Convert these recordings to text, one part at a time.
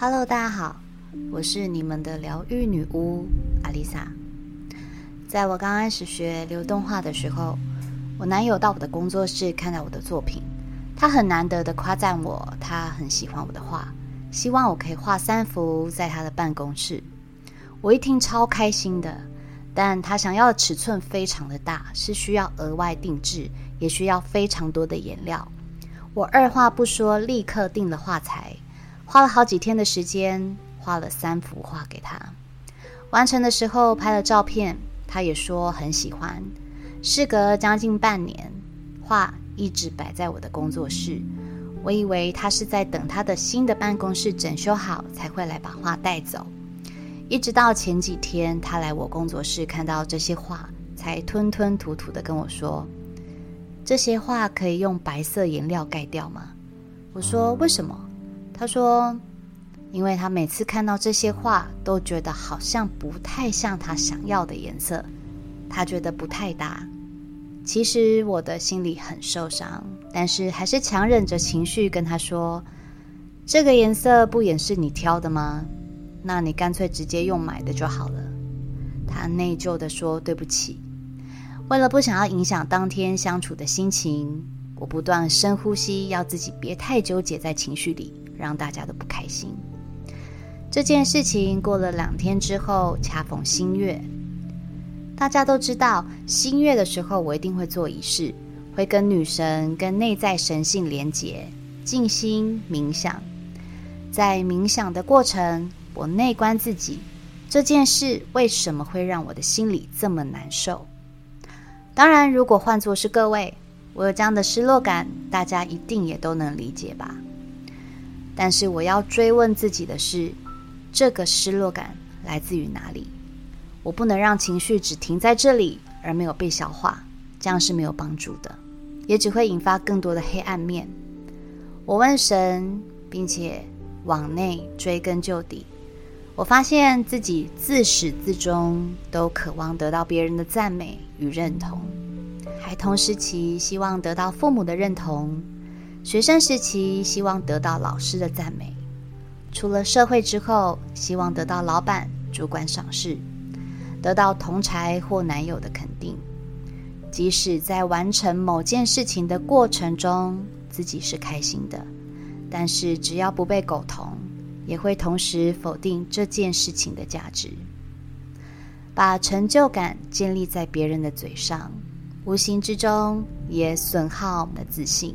Hello，大家好，我是你们的疗愈女巫阿丽萨。在我刚开始学流动画的时候，我男友到我的工作室看到我的作品，他很难得的夸赞我，他很喜欢我的画，希望我可以画三幅在他的办公室。我一听超开心的，但他想要的尺寸非常的大，是需要额外定制，也需要非常多的颜料。我二话不说，立刻订了画材。花了好几天的时间，画了三幅画给他。完成的时候拍了照片，他也说很喜欢。事隔将近半年，画一直摆在我的工作室。我以为他是在等他的新的办公室整修好才会来把画带走。一直到前几天，他来我工作室看到这些画，才吞吞吐吐的跟我说：“这些画可以用白色颜料盖掉吗？”我说：“为什么？”他说：“因为他每次看到这些画，都觉得好像不太像他想要的颜色，他觉得不太搭。其实我的心里很受伤，但是还是强忍着情绪跟他说：‘这个颜色不也是你挑的吗？那你干脆直接用买的就好了。’他内疚的说：‘对不起。’为了不想要影响当天相处的心情，我不断深呼吸，要自己别太纠结在情绪里。”让大家都不开心。这件事情过了两天之后，恰逢新月。大家都知道，新月的时候我一定会做仪式，会跟女神、跟内在神性连结，静心冥想。在冥想的过程，我内观自己，这件事为什么会让我的心里这么难受？当然，如果换作是各位，我有这样的失落感，大家一定也都能理解吧。但是我要追问自己的是，这个失落感来自于哪里？我不能让情绪只停在这里而没有被消化，这样是没有帮助的，也只会引发更多的黑暗面。我问神，并且往内追根究底，我发现自己自始至终都渴望得到别人的赞美与认同，还同时期希望得到父母的认同。学生时期希望得到老师的赞美，出了社会之后希望得到老板、主管赏识，得到同才或男友的肯定。即使在完成某件事情的过程中自己是开心的，但是只要不被苟同，也会同时否定这件事情的价值。把成就感建立在别人的嘴上，无形之中也损耗我们的自信。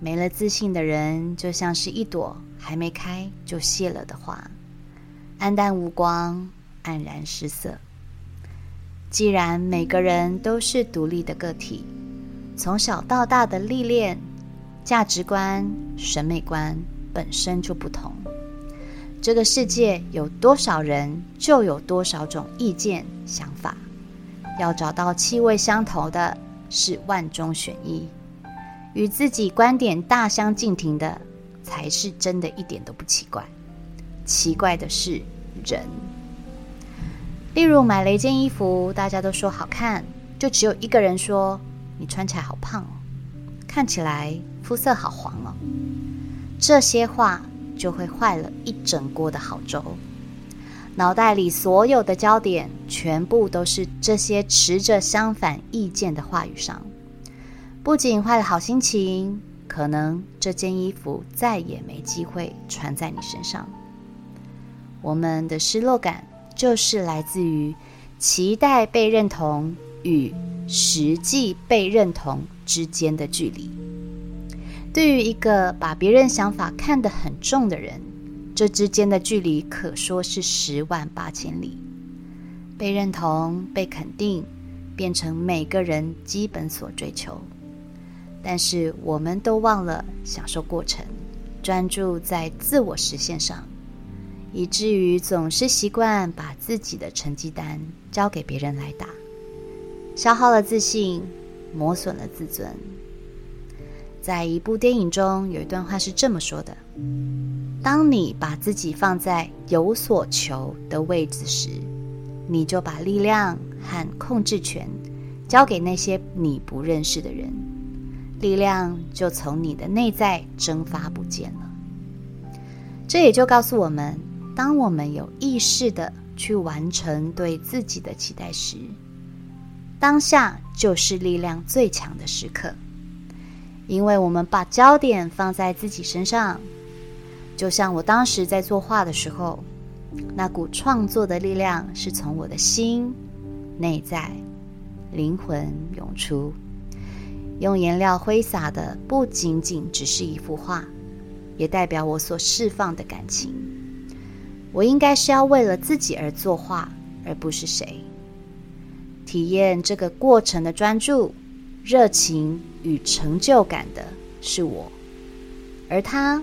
没了自信的人，就像是一朵还没开就谢了的花，黯淡无光，黯然失色。既然每个人都是独立的个体，从小到大的历练、价值观、审美观本身就不同。这个世界有多少人，就有多少种意见、想法。要找到气味相投的，是万中选一。与自己观点大相径庭的，才是真的一点都不奇怪。奇怪的是人。例如买了一件衣服，大家都说好看，就只有一个人说你穿起来好胖哦，看起来肤色好黄哦。这些话就会坏了一整锅的好粥。脑袋里所有的焦点全部都是这些持着相反意见的话语上。不仅坏了好心情，可能这件衣服再也没机会穿在你身上。我们的失落感就是来自于期待被认同与实际被认同之间的距离。对于一个把别人想法看得很重的人，这之间的距离可说是十万八千里。被认同、被肯定，变成每个人基本所追求。但是我们都忘了享受过程，专注在自我实现上，以至于总是习惯把自己的成绩单交给别人来打，消耗了自信，磨损了自尊。在一部电影中，有一段话是这么说的：“当你把自己放在有所求的位置时，你就把力量和控制权交给那些你不认识的人。”力量就从你的内在蒸发不见了。这也就告诉我们，当我们有意识的去完成对自己的期待时，当下就是力量最强的时刻，因为我们把焦点放在自己身上。就像我当时在作画的时候，那股创作的力量是从我的心、内在、灵魂涌出。用颜料挥洒的不仅仅只是一幅画，也代表我所释放的感情。我应该是要为了自己而作画，而不是谁。体验这个过程的专注、热情与成就感的是我，而他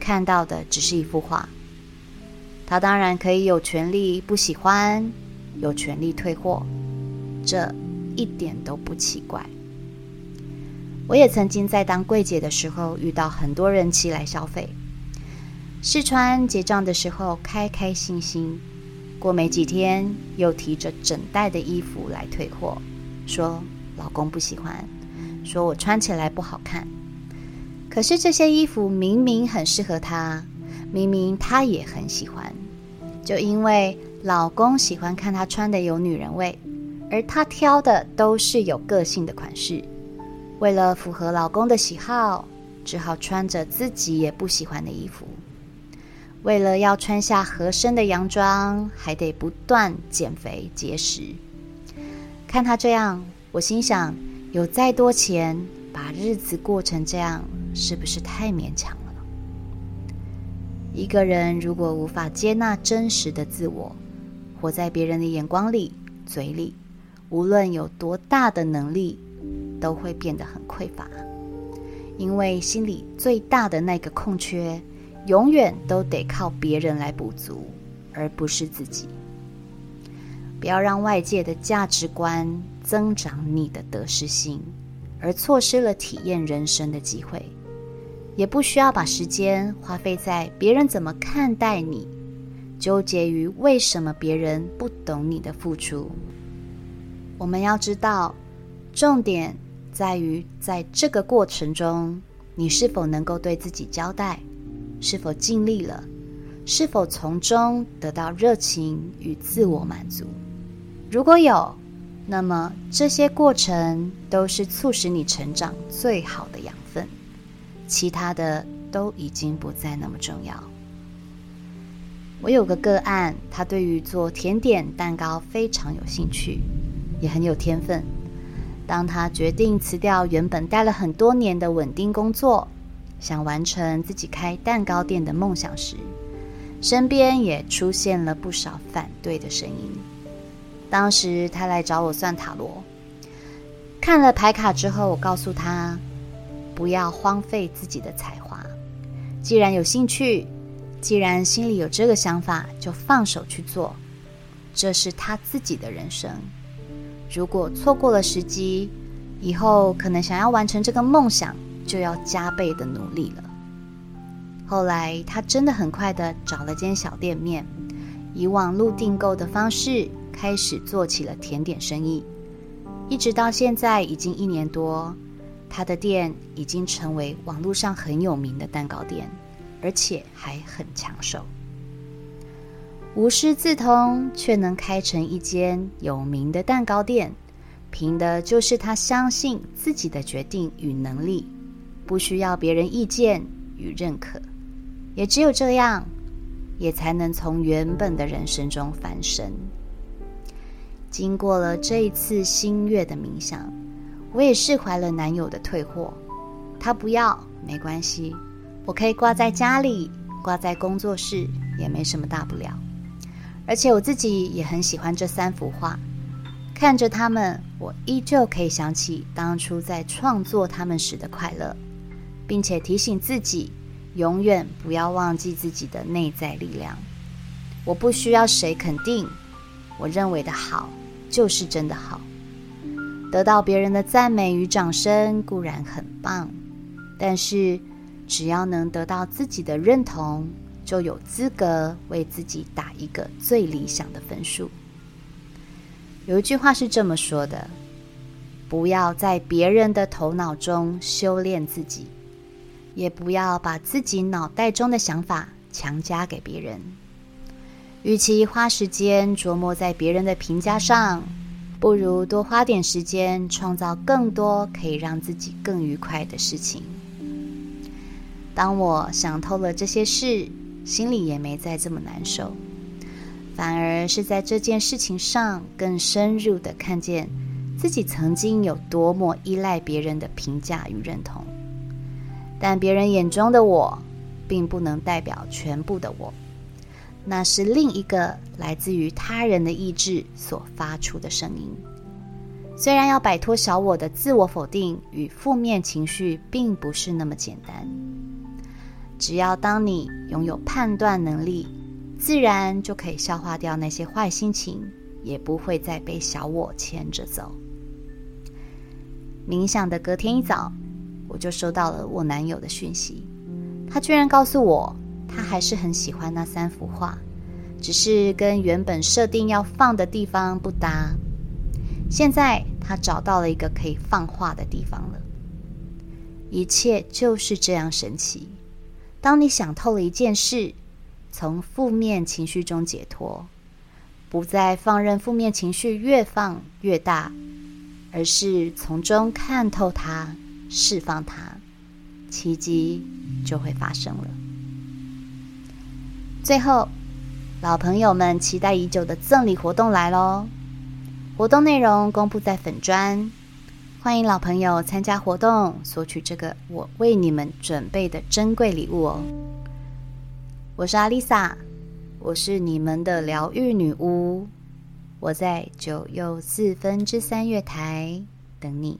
看到的只是一幅画。他当然可以有权利不喜欢，有权利退货，这一点都不奇怪。我也曾经在当柜姐的时候遇到很多人气来消费，试穿结账的时候开开心心，过没几天又提着整袋的衣服来退货，说老公不喜欢，说我穿起来不好看。可是这些衣服明明很适合她，明明她也很喜欢，就因为老公喜欢看她穿的有女人味，而她挑的都是有个性的款式。为了符合老公的喜好，只好穿着自己也不喜欢的衣服。为了要穿下合身的洋装，还得不断减肥节食。看他这样，我心想：有再多钱，把日子过成这样，是不是太勉强了？一个人如果无法接纳真实的自我，活在别人的眼光里、嘴里，无论有多大的能力。都会变得很匮乏，因为心里最大的那个空缺，永远都得靠别人来补足，而不是自己。不要让外界的价值观增长你的得失心，而错失了体验人生的机会。也不需要把时间花费在别人怎么看待你，纠结于为什么别人不懂你的付出。我们要知道，重点。在于在这个过程中，你是否能够对自己交代，是否尽力了，是否从中得到热情与自我满足。如果有，那么这些过程都是促使你成长最好的养分，其他的都已经不再那么重要。我有个个案，他对于做甜点蛋糕非常有兴趣，也很有天分。当他决定辞掉原本待了很多年的稳定工作，想完成自己开蛋糕店的梦想时，身边也出现了不少反对的声音。当时他来找我算塔罗，看了牌卡之后，我告诉他不要荒废自己的才华。既然有兴趣，既然心里有这个想法，就放手去做，这是他自己的人生。如果错过了时机，以后可能想要完成这个梦想，就要加倍的努力了。后来，他真的很快的找了间小店面，以网络订购的方式开始做起了甜点生意。一直到现在已经一年多，他的店已经成为网络上很有名的蛋糕店，而且还很抢手。无师自通，却能开成一间有名的蛋糕店，凭的就是他相信自己的决定与能力，不需要别人意见与认可。也只有这样，也才能从原本的人生中翻身。经过了这一次新月的冥想，我也释怀了男友的退货。他不要没关系，我可以挂在家里，挂在工作室，也没什么大不了。而且我自己也很喜欢这三幅画，看着他们，我依旧可以想起当初在创作他们时的快乐，并且提醒自己，永远不要忘记自己的内在力量。我不需要谁肯定，我认为的好就是真的好。得到别人的赞美与掌声固然很棒，但是只要能得到自己的认同。就有资格为自己打一个最理想的分数。有一句话是这么说的：不要在别人的头脑中修炼自己，也不要把自己脑袋中的想法强加给别人。与其花时间琢磨在别人的评价上，不如多花点时间创造更多可以让自己更愉快的事情。当我想透了这些事，心里也没再这么难受，反而是在这件事情上更深入的看见自己曾经有多么依赖别人的评价与认同。但别人眼中的我，并不能代表全部的我，那是另一个来自于他人的意志所发出的声音。虽然要摆脱小我的自我否定与负面情绪，并不是那么简单。只要当你拥有判断能力，自然就可以消化掉那些坏心情，也不会再被小我牵着走。冥想的隔天一早。我就收到了我男友的讯息，他居然告诉我，他还是很喜欢那三幅画，只是跟原本设定要放的地方不搭。现在他找到了一个可以放画的地方了。一切就是这样神奇。当你想透了一件事，从负面情绪中解脱，不再放任负面情绪越放越大，而是从中看透它。释放它，奇迹就会发生了。最后，老朋友们期待已久的赠礼活动来喽！活动内容公布在粉砖，欢迎老朋友参加活动，索取这个我为你们准备的珍贵礼物哦。我是阿丽萨，我是你们的疗愈女巫，我在九又四分之三月台等你。